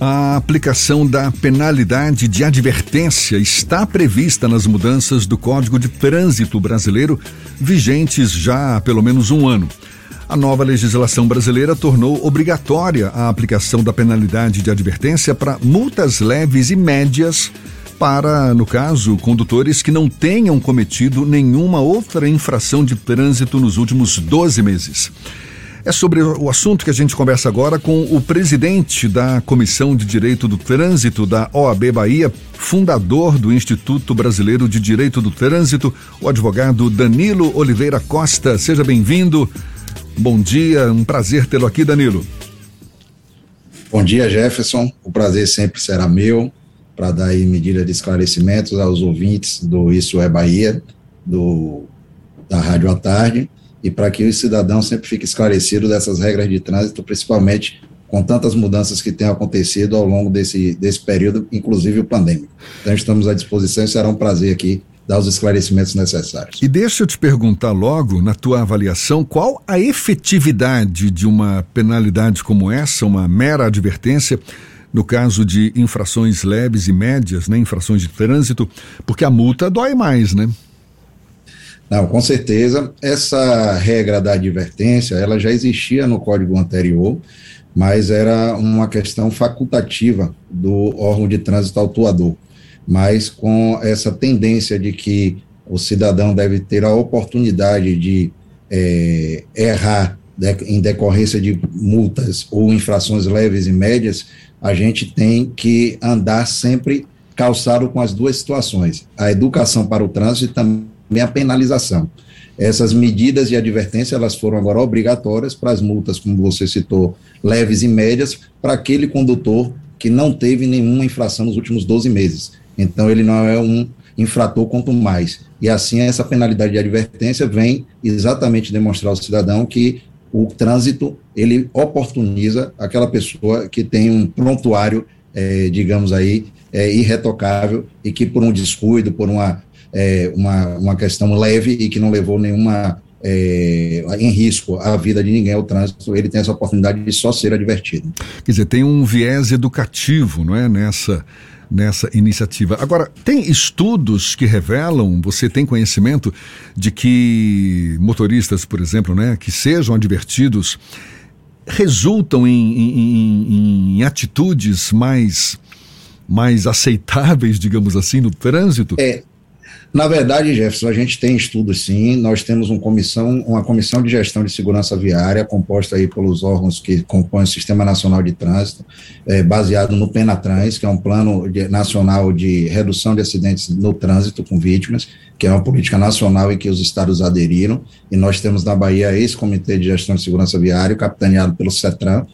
A aplicação da penalidade de advertência está prevista nas mudanças do Código de Trânsito Brasileiro, vigentes já há pelo menos um ano. A nova legislação brasileira tornou obrigatória a aplicação da penalidade de advertência para multas leves e médias para, no caso, condutores que não tenham cometido nenhuma outra infração de trânsito nos últimos 12 meses. É sobre o assunto que a gente conversa agora com o presidente da Comissão de Direito do Trânsito da OAB Bahia, fundador do Instituto Brasileiro de Direito do Trânsito, o advogado Danilo Oliveira Costa. Seja bem-vindo. Bom dia, um prazer tê-lo aqui, Danilo. Bom dia, Jefferson. O prazer sempre será meu para dar aí medida de esclarecimentos aos ouvintes do Isso é Bahia, do, da Rádio à Tarde e para que o cidadão sempre fique esclarecido dessas regras de trânsito, principalmente com tantas mudanças que têm acontecido ao longo desse, desse período, inclusive o pandêmico. Então, estamos à disposição e será um prazer aqui dar os esclarecimentos necessários. E deixa eu te perguntar logo, na tua avaliação, qual a efetividade de uma penalidade como essa, uma mera advertência, no caso de infrações leves e médias, né, infrações de trânsito, porque a multa dói mais, né? Não, com certeza. Essa regra da advertência, ela já existia no código anterior, mas era uma questão facultativa do órgão de trânsito autuador. Mas com essa tendência de que o cidadão deve ter a oportunidade de é, errar em decorrência de multas ou infrações leves e médias, a gente tem que andar sempre calçado com as duas situações: a educação para o trânsito também a penalização. Essas medidas de advertência elas foram agora obrigatórias para as multas, como você citou, leves e médias, para aquele condutor que não teve nenhuma infração nos últimos 12 meses. Então, ele não é um infrator quanto mais. E assim, essa penalidade de advertência vem exatamente demonstrar ao cidadão que o trânsito, ele oportuniza aquela pessoa que tem um prontuário, é, digamos aí, é, irretocável e que por um descuido, por uma é, uma, uma questão leve e que não levou nenhuma é, em risco a vida de ninguém, o trânsito, ele tem essa oportunidade de só ser advertido. Quer dizer, tem um viés educativo, não é, nessa nessa iniciativa. Agora, tem estudos que revelam, você tem conhecimento de que motoristas, por exemplo, né, que sejam advertidos, resultam em, em, em atitudes mais, mais aceitáveis, digamos assim, no trânsito? É, na verdade, Jefferson, a gente tem estudos sim, nós temos uma comissão, uma comissão de gestão de segurança viária, composta aí pelos órgãos que compõem o Sistema Nacional de Trânsito, é, baseado no PENATRANS, que é um plano de, nacional de redução de acidentes no trânsito com vítimas, que é uma política nacional em que os estados aderiram, e nós temos na Bahia esse Comitê de Gestão de Segurança Viária, capitaneado pelo CETRAN,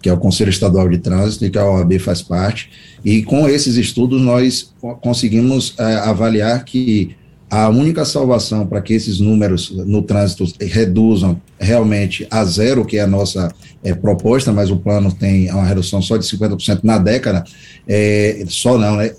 que é o Conselho Estadual de Trânsito e que a OAB faz parte. E com esses estudos nós conseguimos é, avaliar que a única salvação para que esses números no trânsito reduzam realmente a zero, que é a nossa é, proposta, mas o plano tem uma redução só de 50% na década, é, só não, né?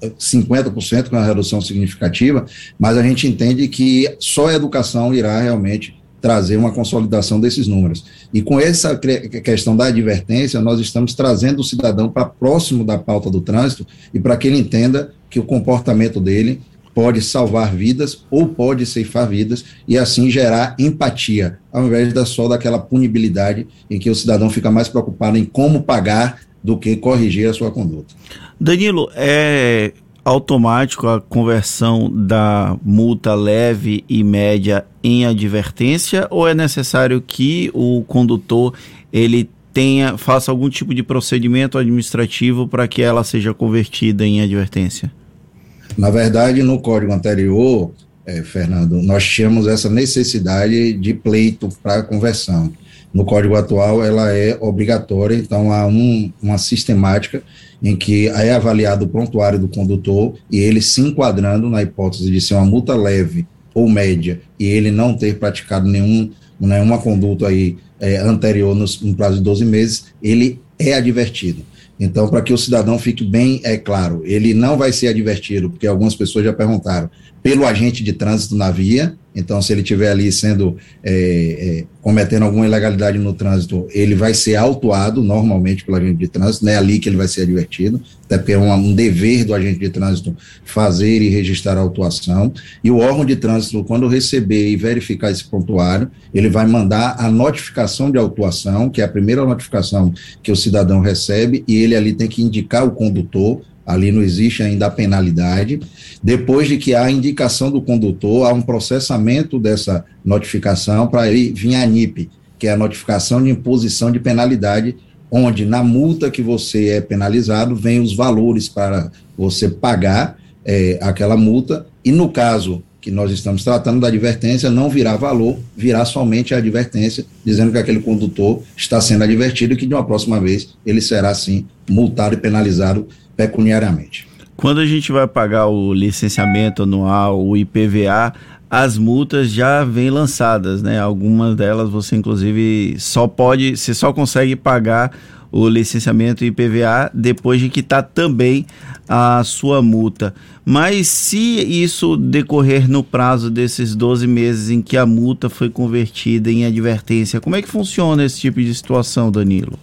50% com uma redução significativa, mas a gente entende que só a educação irá realmente trazer uma consolidação desses números. E com essa questão da advertência, nós estamos trazendo o cidadão para próximo da pauta do trânsito e para que ele entenda que o comportamento dele pode salvar vidas ou pode ceifar vidas e assim gerar empatia, ao invés da só daquela punibilidade em que o cidadão fica mais preocupado em como pagar do que corrigir a sua conduta. Danilo, é automático a conversão da multa leve e média em advertência ou é necessário que o condutor ele tenha faça algum tipo de procedimento administrativo para que ela seja convertida em advertência? Na verdade, no código anterior, é, Fernando, nós tínhamos essa necessidade de pleito para conversão. No código atual, ela é obrigatória, então há um, uma sistemática em que é avaliado o prontuário do condutor e ele se enquadrando na hipótese de ser uma multa leve ou média e ele não ter praticado nenhum, nenhuma conduta aí é, anterior no, no prazo de 12 meses, ele é advertido. Então, para que o cidadão fique bem é claro, ele não vai ser advertido, porque algumas pessoas já perguntaram, pelo agente de trânsito na via. Então, se ele estiver ali sendo é, é, cometendo alguma ilegalidade no trânsito, ele vai ser autuado normalmente pelo agente de trânsito, não é ali que ele vai ser advertido, até porque é um, um dever do agente de trânsito fazer e registrar a autuação. E o órgão de trânsito, quando receber e verificar esse prontuário, ele vai mandar a notificação de autuação, que é a primeira notificação que o cidadão recebe, e ele ali tem que indicar o condutor ali não existe ainda a penalidade. Depois de que há a indicação do condutor, há um processamento dessa notificação para vir a NIP, que é a notificação de imposição de penalidade, onde na multa que você é penalizado, vem os valores para você pagar é, aquela multa, e no caso que nós estamos tratando da advertência, não virá valor, virá somente a advertência, dizendo que aquele condutor está sendo advertido e que de uma próxima vez ele será, sim, multado e penalizado pecuniariamente. Quando a gente vai pagar o licenciamento anual, o IPVA, as multas já vêm lançadas, né? Algumas delas você inclusive só pode, você só consegue pagar o licenciamento IPVA depois de quitar também a sua multa. Mas se isso decorrer no prazo desses 12 meses em que a multa foi convertida em advertência, como é que funciona esse tipo de situação, Danilo?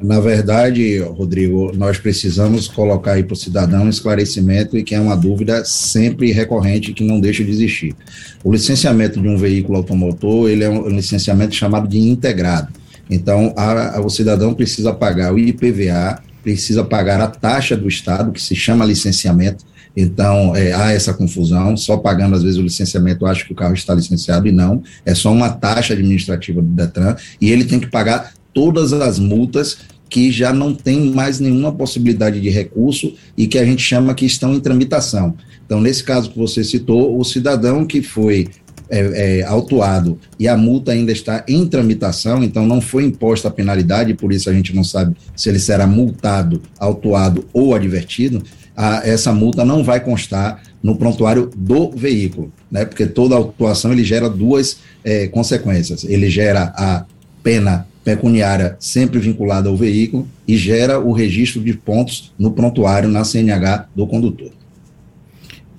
Na verdade, Rodrigo, nós precisamos colocar aí para o cidadão um esclarecimento e que é uma dúvida sempre recorrente que não deixa de existir. O licenciamento de um veículo automotor, ele é um licenciamento chamado de integrado. Então, a, a, o cidadão precisa pagar o IPVA, precisa pagar a taxa do Estado, que se chama licenciamento, então, é, há essa confusão, só pagando às vezes o licenciamento, acho que o carro está licenciado e não, é só uma taxa administrativa do Detran, e ele tem que pagar todas as multas que já não tem mais nenhuma possibilidade de recurso e que a gente chama que estão em tramitação. Então, nesse caso que você citou, o cidadão que foi é, é, autuado e a multa ainda está em tramitação, então não foi imposta a penalidade, por isso a gente não sabe se ele será multado, autuado ou advertido, a, essa multa não vai constar no prontuário do veículo, né? Porque toda autuação ele gera duas é, consequências. Ele gera a pena pecuniária sempre vinculada ao veículo e gera o registro de pontos no prontuário na CNH do condutor.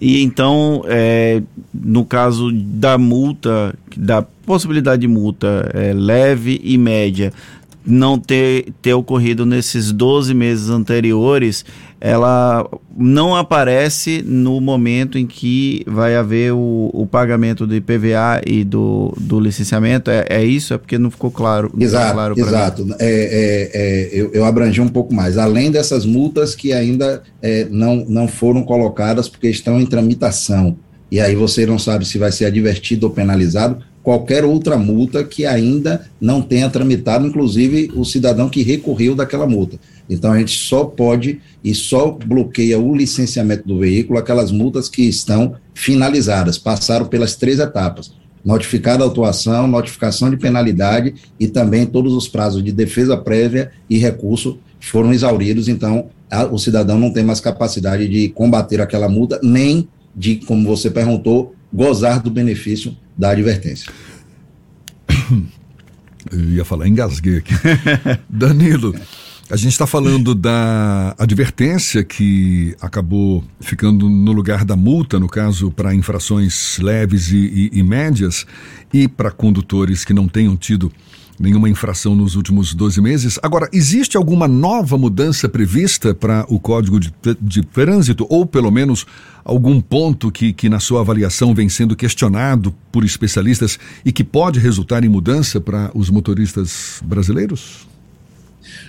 E então, é, no caso da multa, da possibilidade de multa é, leve e média, não ter, ter ocorrido nesses 12 meses anteriores, ela não aparece no momento em que vai haver o, o pagamento do IPVA e do, do licenciamento? É, é isso? É porque não ficou claro. Exato, claro exato. É, é, é, eu, eu abrangi um pouco mais. Além dessas multas que ainda é, não, não foram colocadas porque estão em tramitação. E aí você não sabe se vai ser advertido ou penalizado, qualquer outra multa que ainda não tenha tramitado, inclusive o cidadão que recorreu daquela multa. Então a gente só pode e só bloqueia o licenciamento do veículo aquelas multas que estão finalizadas, passaram pelas três etapas. Notificada a autuação, notificação de penalidade e também todos os prazos de defesa prévia e recurso foram exauridos, então a, o cidadão não tem mais capacidade de combater aquela multa, nem de, como você perguntou, gozar do benefício da advertência. Eu ia falar, engasguei aqui. Danilo, a gente está falando da advertência que acabou ficando no lugar da multa, no caso, para infrações leves e, e, e médias, e para condutores que não tenham tido nenhuma infração nos últimos 12 meses. Agora, existe alguma nova mudança prevista para o Código de, de, Trânsito, ou pelo menos algum ponto que, que, na sua avaliação, vem sendo questionado por especialistas e que pode resultar em mudança para os motoristas brasileiros?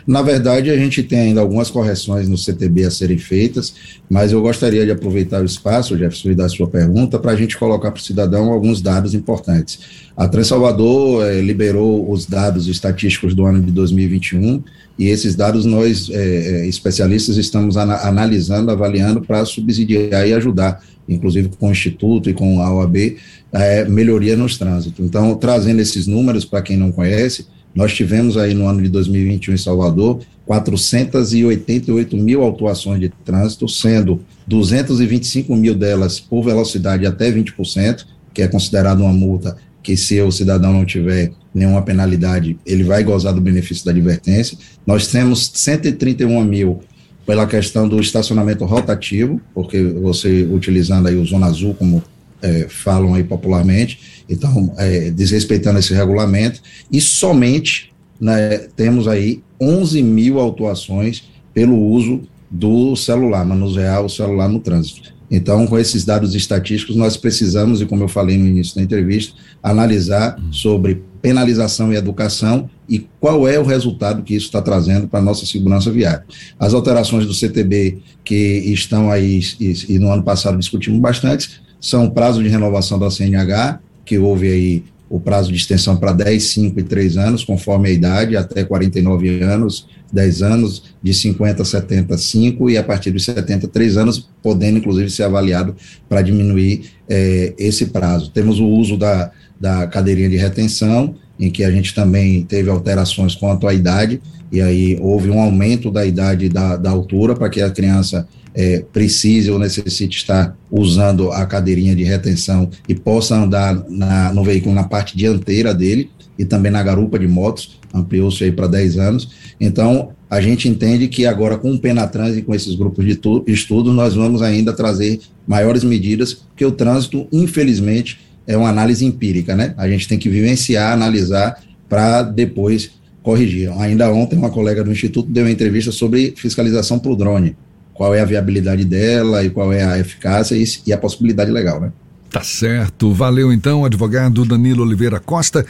Na verdade, a gente tem ainda algumas correções no CTB a serem feitas, mas eu gostaria de aproveitar o espaço, Jefferson, e dar a sua pergunta, para a gente colocar para o cidadão alguns dados importantes. A Trans Salvador eh, liberou os dados estatísticos do ano de 2021 e esses dados nós, eh, especialistas, estamos ana analisando, avaliando para subsidiar e ajudar, inclusive com o Instituto e com a OAB, eh, melhoria nos trânsitos. Então, trazendo esses números para quem não conhece, nós tivemos aí no ano de 2021 em Salvador 488 mil autuações de trânsito, sendo 225 mil delas por velocidade até 20%, que é considerado uma multa que se o cidadão não tiver nenhuma penalidade, ele vai gozar do benefício da advertência. Nós temos 131 mil pela questão do estacionamento rotativo, porque você utilizando aí o Zona Azul, como é, falam aí popularmente, então, é, desrespeitando esse regulamento, e somente né, temos aí 11 mil autuações pelo uso do celular, manusear o celular no trânsito. Então, com esses dados estatísticos, nós precisamos, e como eu falei no início da entrevista, analisar sobre penalização e educação e qual é o resultado que isso está trazendo para a nossa segurança viária. As alterações do CTB que estão aí, e, e no ano passado discutimos bastante, são o prazo de renovação da CNH, que houve aí o prazo de extensão para 10, 5 e 3 anos, conforme a idade, até 49 anos, 10 anos, de 50 a 70, 5, e a partir dos 70, 3 anos, podendo inclusive ser avaliado para diminuir é, esse prazo. Temos o uso da, da cadeirinha de retenção, em que a gente também teve alterações quanto à idade, e aí houve um aumento da idade da, da altura para que a criança é, precise ou necessite estar usando a cadeirinha de retenção e possa andar na, no veículo na parte dianteira dele e também na garupa de motos, ampliou-se aí para 10 anos. Então, a gente entende que agora com o Penatrans e com esses grupos de estudo, nós vamos ainda trazer maiores medidas, porque o trânsito, infelizmente, é uma análise empírica, né? A gente tem que vivenciar, analisar para depois corrigir. Ainda ontem, uma colega do Instituto deu uma entrevista sobre fiscalização para o drone qual é a viabilidade dela e qual é a eficácia e, a possibilidade legal, né? Tá certo. Valeu então, advogado Danilo Oliveira Costa,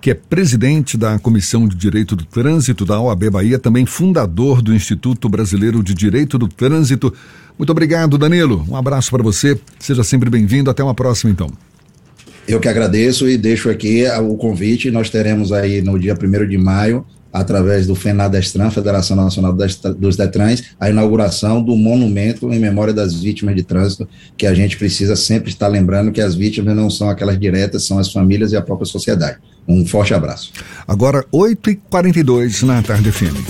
que é presidente da Comissão de Direito do Trânsito da OAB Bahia, também fundador do Instituto Brasileiro de Direito do Trânsito. Muito obrigado, Danilo. Um abraço para você. Seja sempre bem-vindo. Até uma próxima, então. Eu que agradeço e deixo aqui o convite. Nós teremos aí no dia 1 de maio através do FENADESTRAN, Federação Nacional dos Detrans, a inauguração do monumento em memória das vítimas de trânsito, que a gente precisa sempre estar lembrando que as vítimas não são aquelas diretas, são as famílias e a própria sociedade. Um forte abraço. Agora, 8h42 na tarde firme.